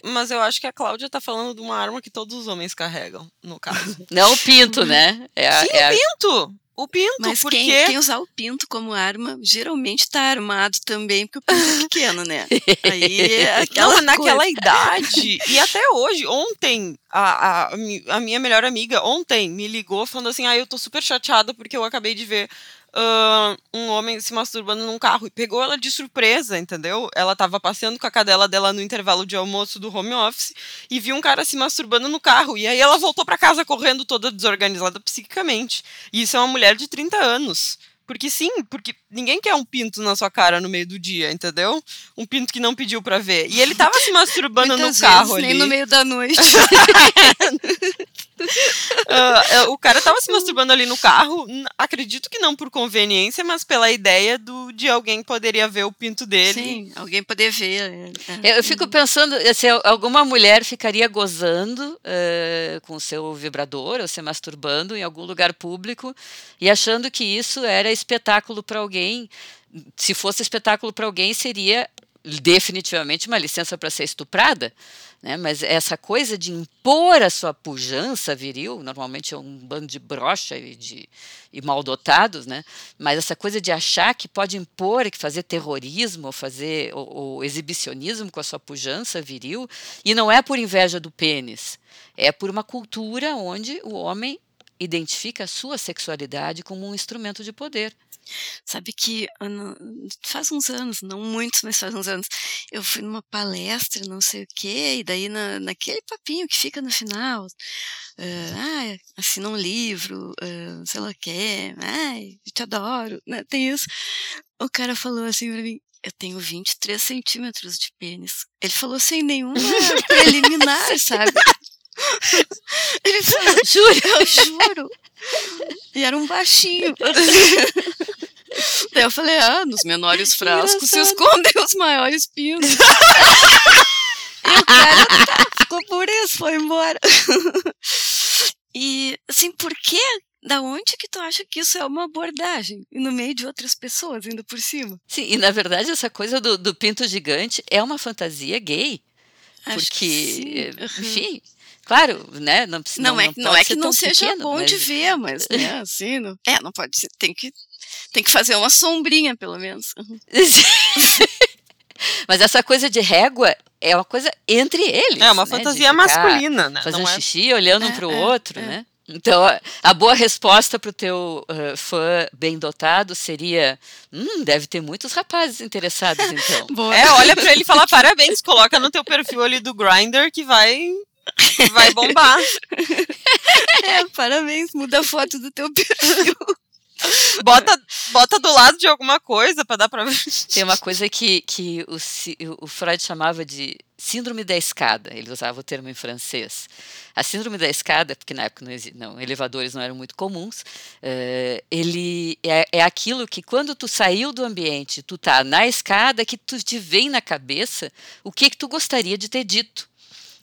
[SPEAKER 3] Mas eu acho que a Cláudia está falando de uma arma que todos os homens carregam, no caso.
[SPEAKER 1] Não o pinto, né?
[SPEAKER 3] É a, Sim, é a... o pinto! O pinto,
[SPEAKER 4] Mas
[SPEAKER 3] porque...
[SPEAKER 4] quem, quem, usar o pinto como arma, geralmente está armado também, porque o pinto é pequeno, né? Aí é aquela
[SPEAKER 3] Não, naquela idade, e até hoje, ontem, a, a, a minha melhor amiga, ontem, me ligou falando assim, ah, eu tô super chateada porque eu acabei de ver uh, um homem se masturbando num carro e pegou ela de surpresa, entendeu? Ela tava passeando com a cadela dela no intervalo de almoço do home office e viu um cara se masturbando no carro. E aí ela voltou para casa correndo toda desorganizada psiquicamente. E isso é uma mulher de 30 anos. Porque sim, porque ninguém quer um pinto na sua cara no meio do dia, entendeu? Um pinto que não pediu para ver. E ele tava se masturbando no carro ali.
[SPEAKER 4] Nem no meio da noite.
[SPEAKER 3] uh, o cara tava se masturbando ali no carro, acredito que não por conveniência, mas pela ideia do, de alguém poderia ver o pinto dele.
[SPEAKER 4] Sim, alguém poder ver.
[SPEAKER 1] É. Eu fico pensando se alguma mulher ficaria gozando uh, com o seu vibrador ou se masturbando em algum lugar público e achando que isso era espetáculo para alguém. Se fosse espetáculo para alguém, seria definitivamente uma licença para ser estuprada, né? mas essa coisa de impor a sua pujança viril, normalmente é um bando de brocha e, de, e mal dotados, né? mas essa coisa de achar que pode impor, que fazer terrorismo, fazer o, o exibicionismo com a sua pujança viril, e não é por inveja do pênis, é por uma cultura onde o homem identifica a sua sexualidade como um instrumento de poder.
[SPEAKER 4] Sabe que faz uns anos, não muitos, mas faz uns anos, eu fui numa palestra, não sei o quê, e daí na, naquele papinho que fica no final, uh, ah, assina um livro, uh, sei lá o quê, ai, te adoro, né? tem isso. O cara falou assim pra mim, eu tenho 23 centímetros de pênis. Ele falou sem nenhuma preliminar, sabe? Ele falou, juro, eu juro. E era um baixinho. Daí eu falei, ah, nos menores frascos se escondem os maiores pinos. e o cara tá, ficou por isso, foi embora. e, assim, por que da onde que tu acha que isso é uma abordagem? E no meio de outras pessoas, indo por cima.
[SPEAKER 1] Sim, e na verdade essa coisa do, do pinto gigante é uma fantasia gay.
[SPEAKER 4] Acho
[SPEAKER 1] porque,
[SPEAKER 4] uhum.
[SPEAKER 1] enfim, Claro, né? Não,
[SPEAKER 4] não,
[SPEAKER 1] não
[SPEAKER 4] é, não, não é que não seja
[SPEAKER 1] pequeno,
[SPEAKER 4] bom
[SPEAKER 1] mas...
[SPEAKER 4] de ver, mas né, assim, não, é, não pode ser, tem que, tem que fazer uma sombrinha, pelo menos.
[SPEAKER 1] Mas essa coisa de régua é uma coisa entre eles.
[SPEAKER 3] É uma
[SPEAKER 1] né?
[SPEAKER 3] fantasia masculina, né?
[SPEAKER 1] Fazendo
[SPEAKER 3] Não é...
[SPEAKER 1] xixi, olhando um
[SPEAKER 4] É,
[SPEAKER 1] para o
[SPEAKER 4] é,
[SPEAKER 1] outro,
[SPEAKER 4] é.
[SPEAKER 1] né? Então, a- boa resposta para o teu uh, fã bem dotado seria: hum, deve ter muitos rapazes interessados, então.
[SPEAKER 4] Boa.
[SPEAKER 3] É, olha pra ele e fala parabéns, coloca no teu perfil ali do Grindr que vai vai bombar.
[SPEAKER 4] É, parabéns, muda a foto do teu perfil.
[SPEAKER 3] Bota, bota do lado de alguma coisa pra dar pra ver.
[SPEAKER 1] Tem uma coisa que, que o, o Freud chamava de síndrome da escada. Ele usava o termo em francês. A síndrome da escada, porque na época não, não, elevadores não eram muito comuns, eh, ele é, é aquilo que quando tu saiu do ambiente, tu tá na escada, que tu te vem na cabeça o que, que tu gostaria de ter dito.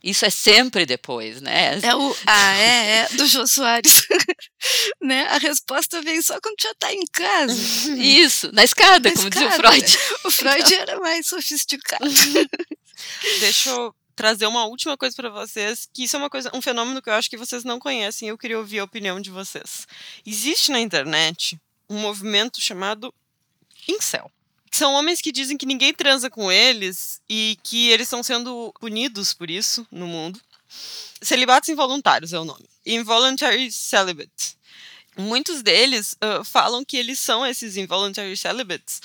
[SPEAKER 1] Isso é sempre depois, né?
[SPEAKER 4] É o ah, é, é, do Jô Soares. né? A resposta vem só quando já tá em casa.
[SPEAKER 1] Isso, na escada,
[SPEAKER 4] Na
[SPEAKER 1] como dizia o
[SPEAKER 4] escada.
[SPEAKER 1] Freud.
[SPEAKER 4] O Freud era mais sofisticado.
[SPEAKER 3] Deixa eu trazer uma última coisa pra vocês, que isso é uma coisa, um fenômeno que eu acho que vocês não conhecem, e eu queria ouvir a opinião de vocês. Existe na internet um movimento chamado incel. São homens que dizem que ninguém transa com eles e que eles estão sendo punidos por isso no mundo. Celibatos involuntários é o nome. Involuntary celibate. Muitos deles ah, falam que eles são esses involuntary celibates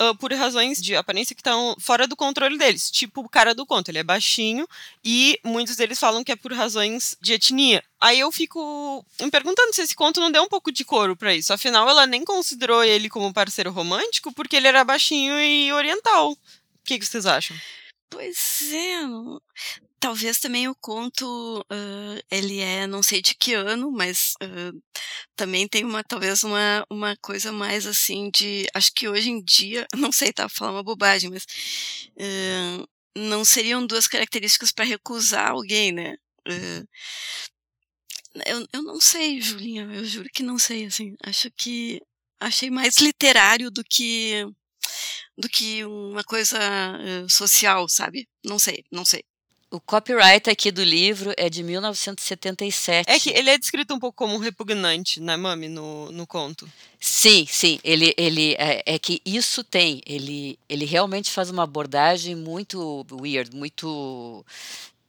[SPEAKER 3] ah, por razões de aparência que estão fora do controle deles. Tipo o cara do conto, ele é baixinho e muitos deles falam que é por razões de etnia. Aí eu fico me perguntando se esse conto não deu um pouco de couro pra isso. Afinal, ela nem considerou ele como parceiro romântico porque ele era baixinho e oriental. O que, que vocês acham?
[SPEAKER 4] Pois é. Talvez também o conto, ah, ele é, não sei de que ano, mas ah, também tem uma, talvez uma, uma coisa mais assim de, acho que hoje em dia, não sei, tá falando uma bobagem, mas ah, não seriam duas características para recusar alguém, né? Eu, eu não sei, Julinha, eu juro que não sei, assim, acho que achei mais literário do que do que uma coisa social, sabe? Não sei, não sei.
[SPEAKER 1] O copyright aqui do livro é de 1977.
[SPEAKER 3] É que ele é descrito um pouco como um repugnante, né, Mami, no, no conto.
[SPEAKER 1] Sim, sim. Ele, ele é, é que isso tem. Ele, ele realmente faz uma abordagem muito weird, muito.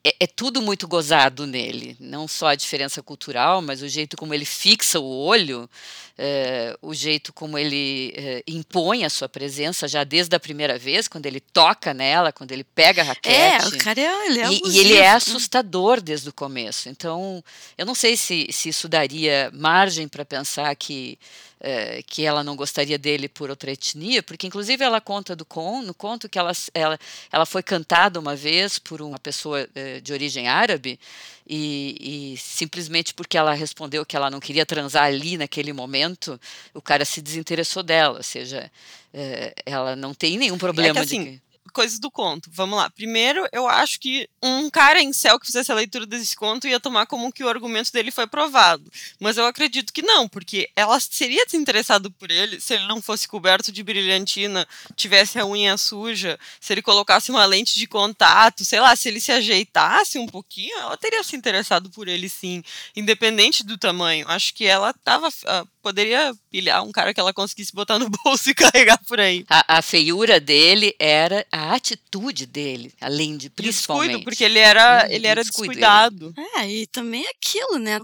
[SPEAKER 1] É, é tudo muito gozado nele. Não só a diferença cultural, mas o jeito como ele fixa o olho, é, o jeito como ele é, impõe a sua presença já desde a primeira vez, quando ele toca nela, quando ele pega a
[SPEAKER 4] É,
[SPEAKER 1] raquete.
[SPEAKER 4] o cara é, ele é
[SPEAKER 1] E, e ele é assustador desde o começo. Então, eu não sei se, se isso daria margem para pensar que, eh, que ela não gostaria dele por outra etnia, porque inclusive ela conta do con, no conto que ela, ela, ela foi cantada uma vez por uma pessoa eh, de origem árabe e, e simplesmente porque ela respondeu que ela não queria transar ali naquele momento, o cara se desinteressou dela, ou seja, eh, ela não tem nenhum problema
[SPEAKER 3] assim,
[SPEAKER 1] de que
[SPEAKER 3] coisas do conto. Vamos lá. Primeiro, eu acho que um cara em céu que fizesse a leitura desse conto ia tomar como que o argumento dele foi provado. Mas eu acredito que não, porque ela seria desinteressada por ele se ele não fosse coberto de brilhantina, tivesse a unha suja, se ele colocasse uma lente de contato, sei lá, se ele se ajeitasse um pouquinho, ela teria se interessado por ele sim, independente do tamanho. Acho que ela tava, ah, poderia pilhar um cara que ela conseguisse botar no bolso e carregar por aí.
[SPEAKER 1] A, a feiura dele era a atitude dele, além de
[SPEAKER 3] Descuido,
[SPEAKER 1] principalmente.
[SPEAKER 3] porque ele era,
[SPEAKER 1] Hum,
[SPEAKER 3] ele era
[SPEAKER 1] descuido
[SPEAKER 3] descuidado.
[SPEAKER 4] É, e também aquilo, né?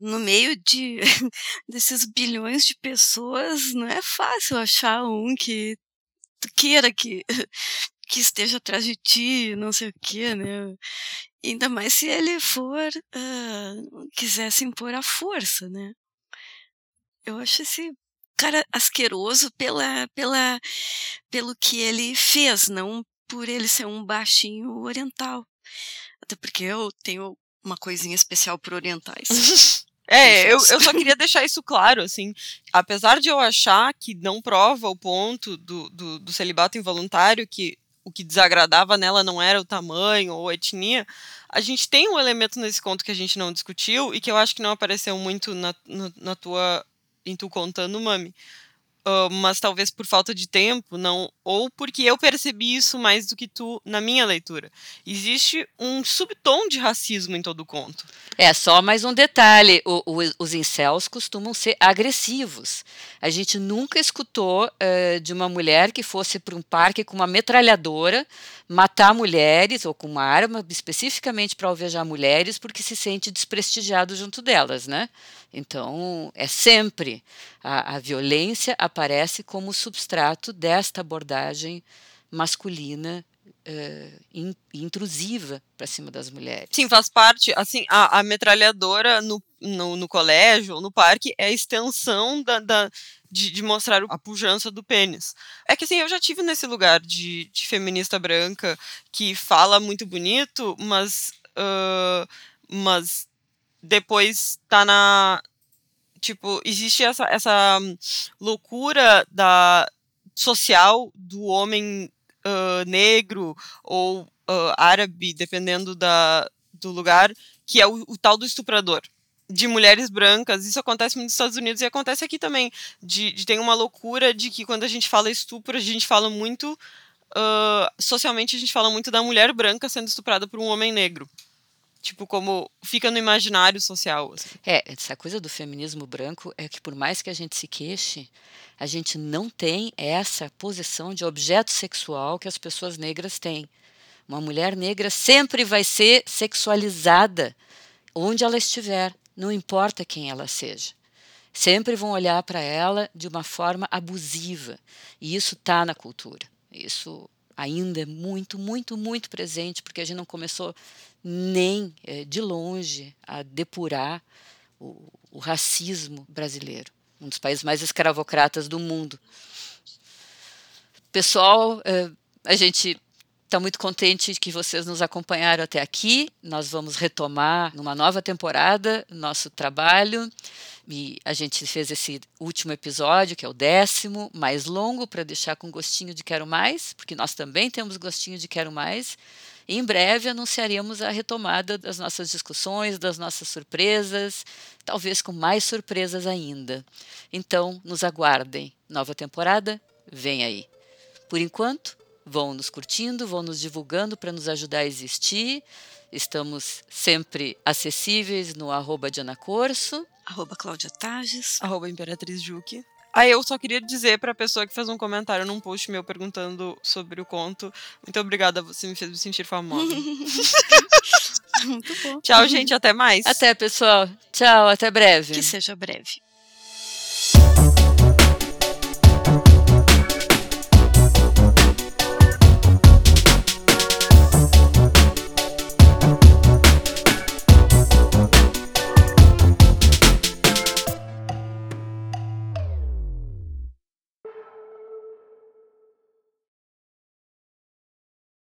[SPEAKER 4] No meio de desses bilhões de pessoas, não é fácil achar um que tu queira que, que esteja atrás de ti, não sei o quê, né? Ainda mais se ele for, ah, quiser se impor à força, né? Eu acho esse cara asqueroso pela, pela, pelo que ele fez, não por ele ser um baixinho oriental. Até porque eu tenho uma coisinha especial por orientais.
[SPEAKER 3] É, eu, eu só queria deixar isso claro, assim. Apesar de eu achar que não prova o ponto do, do, do celibato involuntário, que o que desagradava nela não era o tamanho ou a etnia, a gente tem um elemento nesse conto que a gente não discutiu e que eu acho que não apareceu muito na, no- na tua. Em tu contando, Mami. Uh, mas talvez por falta de tempo, não, ou porque eu percebi isso mais do que tu na minha leitura. Existe um subtom de racismo em todo o conto.
[SPEAKER 1] É, só mais um detalhe: o, o, os incels costumam ser agressivos. A gente nunca escutou uh, de uma mulher que fosse para um parque com uma metralhadora matar mulheres ou com uma arma especificamente para alvejar mulheres porque se sente desprestigiado junto delas, né? Então, é sempre a, a violência aparece como substrato desta abordagem masculina uh, in, intrusiva para cima das mulheres.
[SPEAKER 3] Sim, faz parte. Assim, a, a metralhadora no, no, no, colégio no parque é a extensão da, da de, de, mostrar a pujança do pênis. É que assim, eu já tive nesse lugar de, de feminista branca que fala muito bonito, mas. Uh, mas depois tá na. Tipo, existe essa, essa loucura da social do homem uh, negro ou uh, árabe, dependendo da, do lugar, que é o, o, tal do estuprador. De mulheres brancas, isso acontece nos Estados Unidos e acontece aqui também. De, de tem uma loucura de que quando a gente fala estupro, a gente fala muito. Uh, socialmente, a gente fala muito da mulher branca sendo estuprada por um homem negro. Tipo, como fica no imaginário social. Assim.
[SPEAKER 1] É, essa coisa do feminismo branco é que, por mais que a gente se queixe, a gente não tem essa posição de objeto sexual que as pessoas negras têm. Uma mulher negra sempre vai ser sexualizada onde ela estiver, não importa quem ela seja. Sempre vão olhar para ela de uma forma abusiva. E isso está na cultura. Isso ainda muito, muito, muito presente, porque a gente não começou nem é, de longe a depurar o, o racismo brasileiro, um dos países mais escravocratas do mundo. Pessoal, é, a gente está muito contente que vocês nos acompanharam até aqui. Nós vamos retomar numa nova temporada nosso trabalho. E a gente fez esse último episódio, que é o décimo, mais longo, para deixar com gostinho de quero mais, porque nós também temos gostinho de quero mais. Em breve anunciaremos a retomada das nossas discussões, das nossas surpresas, talvez com mais surpresas ainda. Então, nos aguardem. Nova temporada vem aí. Por enquanto, vão nos curtindo, vão nos divulgando para nos ajudar a existir. Estamos sempre acessíveis no arroba Diana Corso.
[SPEAKER 4] Arroba Cláudia Tages.
[SPEAKER 3] Arroba Imperatriz Juque. Aí eu só queria dizer para a pessoa que fez um comentário num post meu perguntando sobre o conto, muito obrigada, você me fez me sentir famosa.
[SPEAKER 4] muito bom.
[SPEAKER 3] Tchau, gente, até mais.
[SPEAKER 1] Até, pessoal. Tchau, até breve.
[SPEAKER 4] Que seja breve.